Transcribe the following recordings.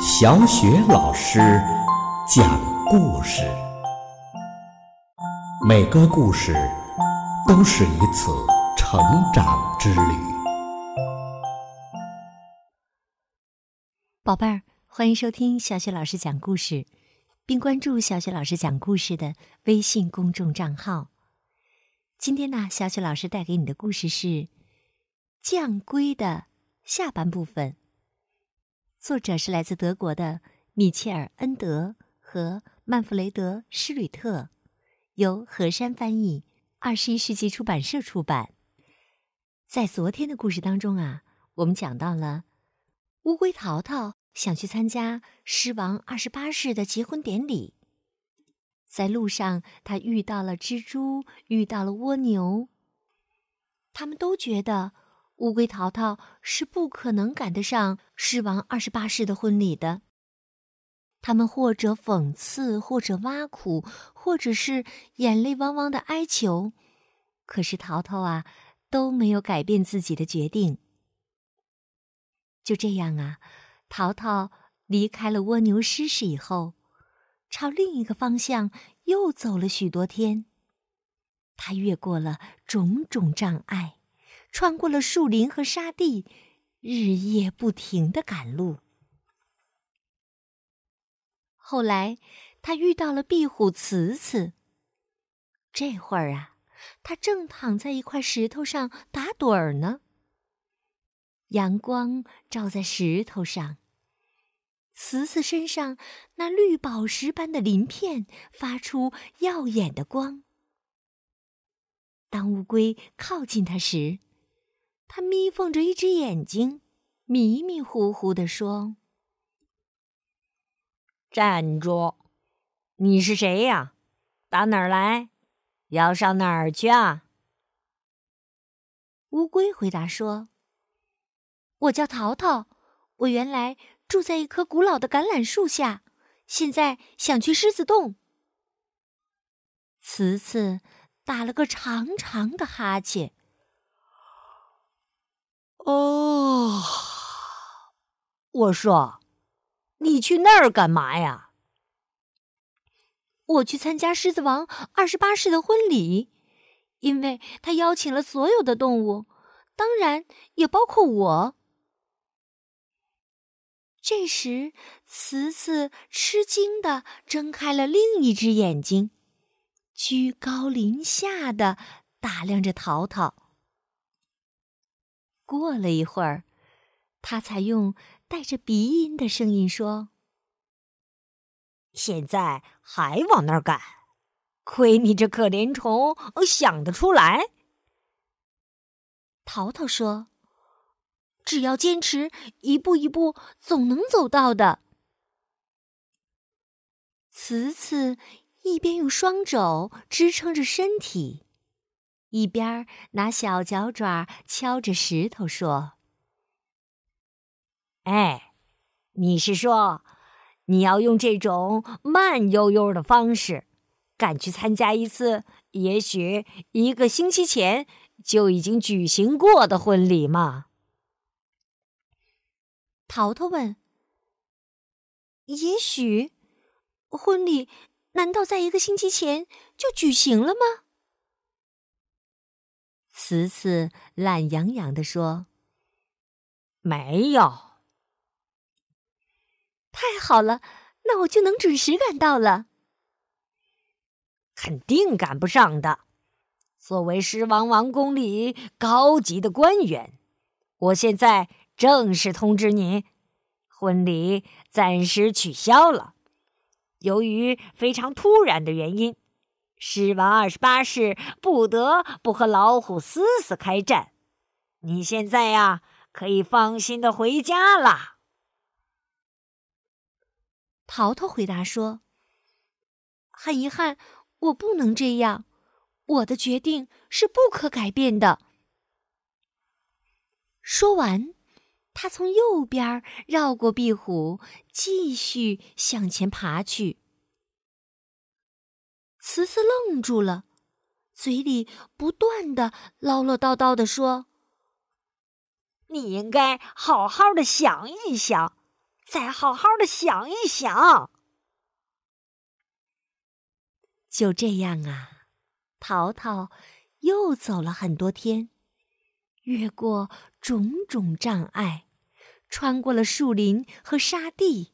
小雪老师讲故事，每个故事都是一次成长之旅。宝贝儿，欢迎收听小雪老师讲故事，并关注小雪老师讲故事的微信公众账号。今天呢，小雪老师带给你的故事是《降龟》的下半部分。作者是来自德国的米切尔·恩德和曼弗雷德·施吕特，由何山翻译，二十一世纪出版社出版。在昨天的故事当中啊，我们讲到了乌龟淘淘想去参加狮王二十八世的结婚典礼，在路上他遇到了蜘蛛，遇到了蜗牛，他们都觉得。乌龟淘淘是不可能赶得上狮王二十八世的婚礼的。他们或者讽刺，或者挖苦，或者是眼泪汪汪的哀求，可是淘淘啊都没有改变自己的决定。就这样啊，淘淘离开了蜗牛狮氏以后，朝另一个方向又走了许多天。他越过了种种障碍。穿过了树林和沙地，日夜不停的赶路。后来，他遇到了壁虎慈慈。这会儿啊，他正躺在一块石头上打盹儿呢。阳光照在石头上，慈慈身上那绿宝石般的鳞片发出耀眼的光。当乌龟靠近它时，他眯缝着一只眼睛，迷迷糊糊地说：“站住！你是谁呀？打哪儿来？要上哪儿去啊？”乌龟回答说：“我叫淘淘，我原来住在一棵古老的橄榄树下，现在想去狮子洞。”慈慈打了个长长的哈欠。哦，我说，你去那儿干嘛呀？我去参加狮子王二十八世的婚礼，因为他邀请了所有的动物，当然也包括我。这时，慈慈吃惊的睁开了另一只眼睛，居高临下的打量着淘淘。过了一会儿，他才用带着鼻音的声音说：“现在还往那儿赶，亏你这可怜虫想得出来。”淘淘说：“只要坚持，一步一步，总能走到的。”慈慈一边用双肘支撑着身体。一边拿小脚爪敲着石头说：“哎，你是说，你要用这种慢悠悠的方式，赶去参加一次也许一个星期前就已经举行过的婚礼吗？”淘淘问：“也许，婚礼难道在一个星期前就举行了吗？”慈慈懒洋洋地说：“没有。”太好了，那我就能准时赶到了。肯定赶不上的。作为狮王王宫里高级的官员，我现在正式通知你，婚礼暂时取消了。由于非常突然的原因。狮王二十八世不得不和老虎思思开战，你现在呀可以放心的回家了。淘淘回答说：“很遗憾，我不能这样，我的决定是不可改变的。”说完，他从右边绕过壁虎，继续向前爬去。慈慈愣住了，嘴里不断的唠唠叨叨的说：“你应该好好的想一想，再好好的想一想。就这样啊，淘淘又走了很多天，越过种种障碍，穿过了树林和沙地，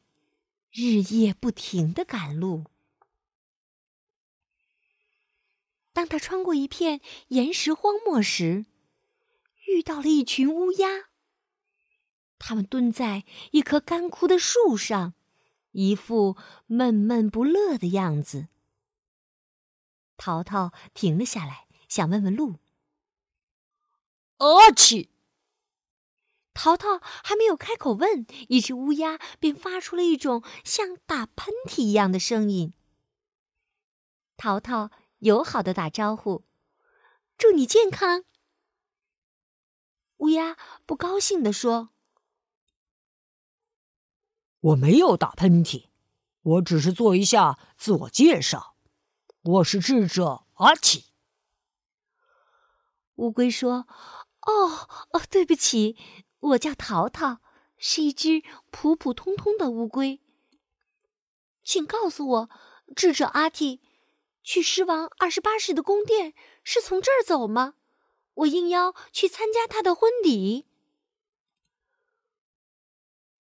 日夜不停的赶路。当他穿过一片岩石荒漠时，遇到了一群乌鸦。他们蹲在一棵干枯的树上，一副闷闷不乐的样子。淘淘停了下来，想问问路。阿嚏，淘淘还没有开口问，一只乌鸦便发出了一种像打喷嚏一样的声音。淘淘友好的打招呼：“祝你健康。”乌鸦不高兴地说。我没有打喷嚏，我只是做一下自我介绍。我是智者阿奇。乌龟说：“哦哦，对不起，我叫淘淘，是一只普普通通的乌龟。请告诉我，智者阿提，去狮王二十八世的宫殿是从这儿走吗？我应邀去参加他的婚礼。”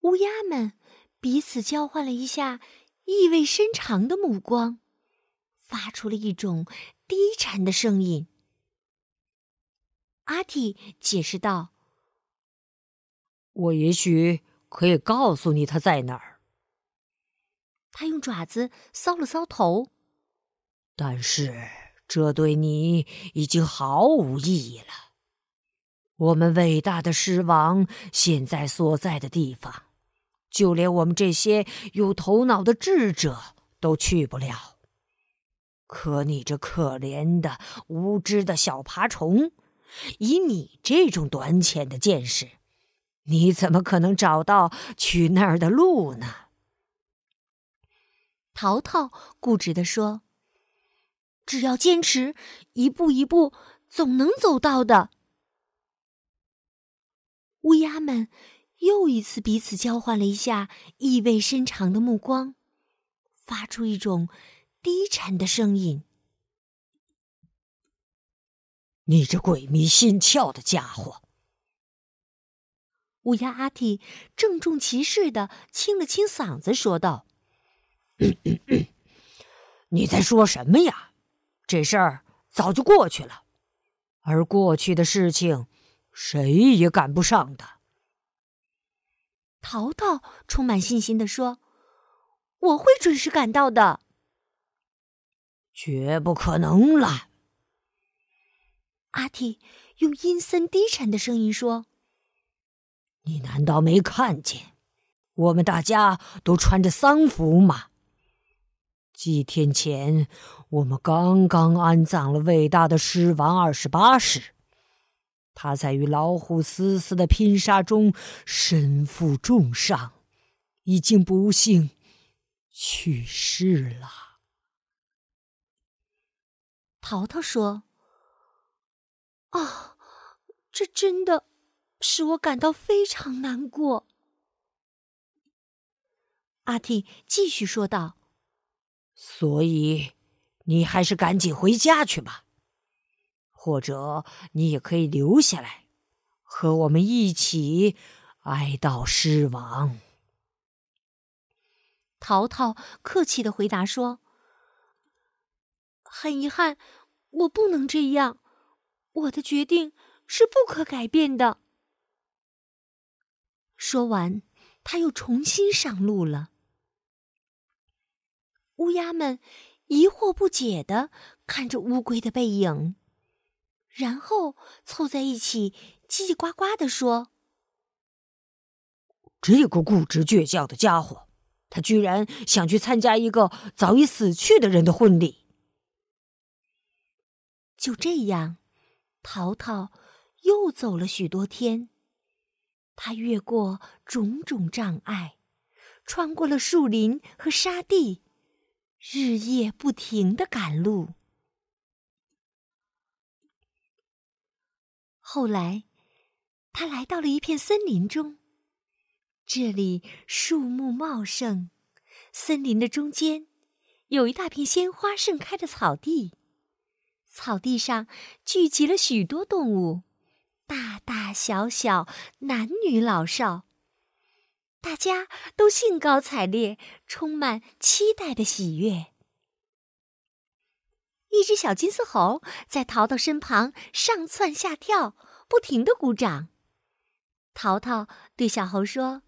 乌鸦们。彼此交换了一下意味深长的目光，发出了一种低沉的声音。阿蒂解释道：“我也许可以告诉你他在哪儿。”他用爪子搔了搔头，但是这对你已经毫无意义了。我们伟大的狮王现在所在的地方。就连我们这些有头脑的智者都去不了。可你这可怜的、无知的小爬虫，以你这种短浅的见识，你怎么可能找到去那儿的路呢？淘淘固执地说：“只要坚持，一步一步，总能走到的。”乌鸦们。又一次彼此交换了一下意味深长的目光，发出一种低沉的声音：“你这鬼迷心窍的家伙！”乌鸦阿嚏郑重其事的清了清嗓子，说道：“你在说什么呀？这事儿早就过去了，而过去的事情，谁也赶不上的。”淘淘充满信心地说：“我会准时赶到的。”绝不可能了！阿提用阴森低沉的声音说：“你难道没看见，我们大家都穿着丧服吗？几天前，我们刚刚安葬了伟大的狮王二十八世。”他在与老虎死死的拼杀中身负重伤，已经不幸去世了。淘淘说：“啊，这真的使我感到非常难过。”阿蒂继续说道：“所以，你还是赶紧回家去吧。”或者你也可以留下来，和我们一起哀悼狮王。淘淘客气的回答说：“很遗憾，我不能这样，我的决定是不可改变的。”说完，他又重新上路了。乌鸦们疑惑不解的看着乌龟的背影。然后凑在一起叽叽呱呱的说：“这个固执倔强的家伙，他居然想去参加一个早已死去的人的婚礼。”就这样，淘淘又走了许多天。他越过种种障碍，穿过了树林和沙地，日夜不停的赶路。后来，他来到了一片森林中，这里树木茂盛，森林的中间有一大片鲜花盛开的草地，草地上聚集了许多动物，大大小小，男女老少，大家都兴高采烈，充满期待的喜悦。一只小金丝猴在淘淘身旁上蹿下跳，不停的鼓掌。淘淘对小猴说：“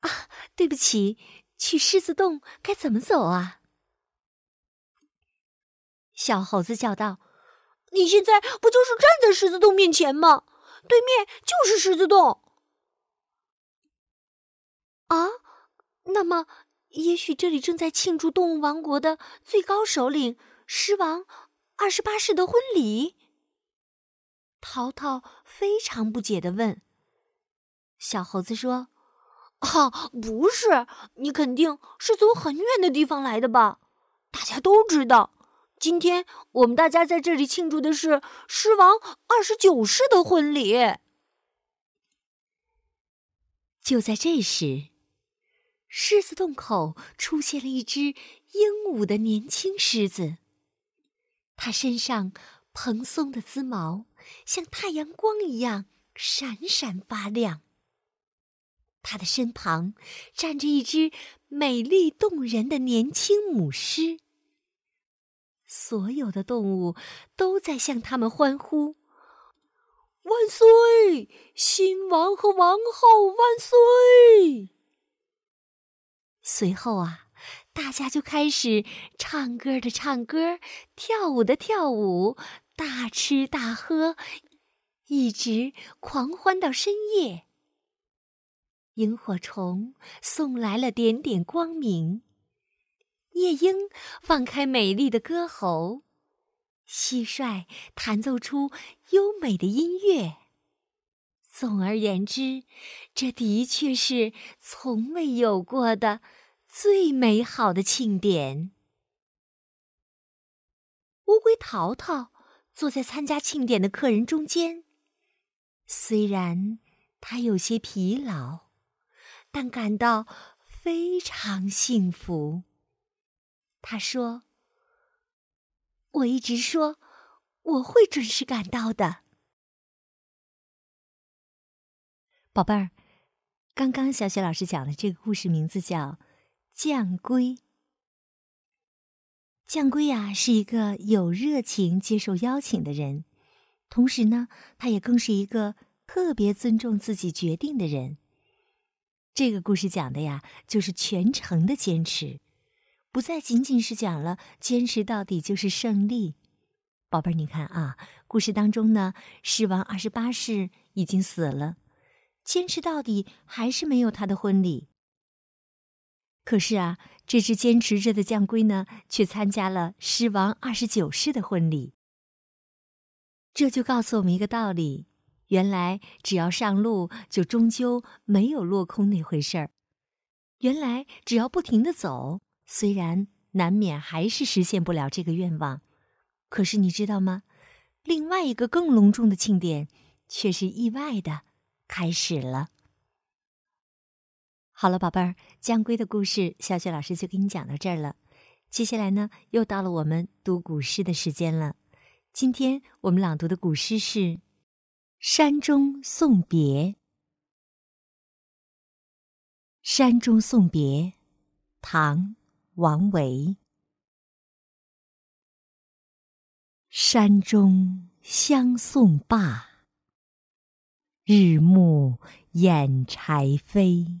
啊，对不起，去狮子洞该怎么走啊？”小猴子叫道：“你现在不就是站在狮子洞面前吗？对面就是狮子洞。”啊，那么也许这里正在庆祝动物王国的最高首领。狮王二十八世的婚礼，淘淘非常不解的问。小猴子说：“啊，不是，你肯定是从很远的地方来的吧？大家都知道，今天我们大家在这里庆祝的是狮王二十九世的婚礼。”就在这时，狮子洞口出现了一只英武的年轻狮子。它身上蓬松的鬃毛像太阳光一样闪闪发亮。它的身旁站着一只美丽动人的年轻母狮。所有的动物都在向他们欢呼：“万岁！新王和王后万岁！”随后啊。大家就开始唱歌的唱歌，跳舞的跳舞，大吃大喝，一直狂欢到深夜。萤火虫送来了点点光明，夜莺放开美丽的歌喉，蟋蟀弹奏出优美的音乐。总而言之，这的确是从未有过的。最美好的庆典。乌龟淘淘坐在参加庆典的客人中间，虽然他有些疲劳，但感到非常幸福。他说：“我一直说我会准时赶到的。”宝贝儿，刚刚小雪老师讲的这个故事名字叫。将龟，将龟呀，是一个有热情接受邀请的人，同时呢，他也更是一个特别尊重自己决定的人。这个故事讲的呀，就是全程的坚持，不再仅仅是讲了坚持到底就是胜利。宝贝儿，你看啊，故事当中呢，狮王二十八世已经死了，坚持到底还是没有他的婚礼。可是啊，这只坚持着的将龟呢，却参加了狮王二十九世的婚礼。这就告诉我们一个道理：原来只要上路，就终究没有落空那回事儿。原来只要不停的走，虽然难免还是实现不了这个愿望，可是你知道吗？另外一个更隆重的庆典，却是意外的开始了。好了，宝贝儿，将龟的故事，小雪老师就给你讲到这儿了。接下来呢，又到了我们读古诗的时间了。今天我们朗读的古诗是《山中送别》。《山中送别》，唐·王维。山中相送罢，日暮掩柴扉。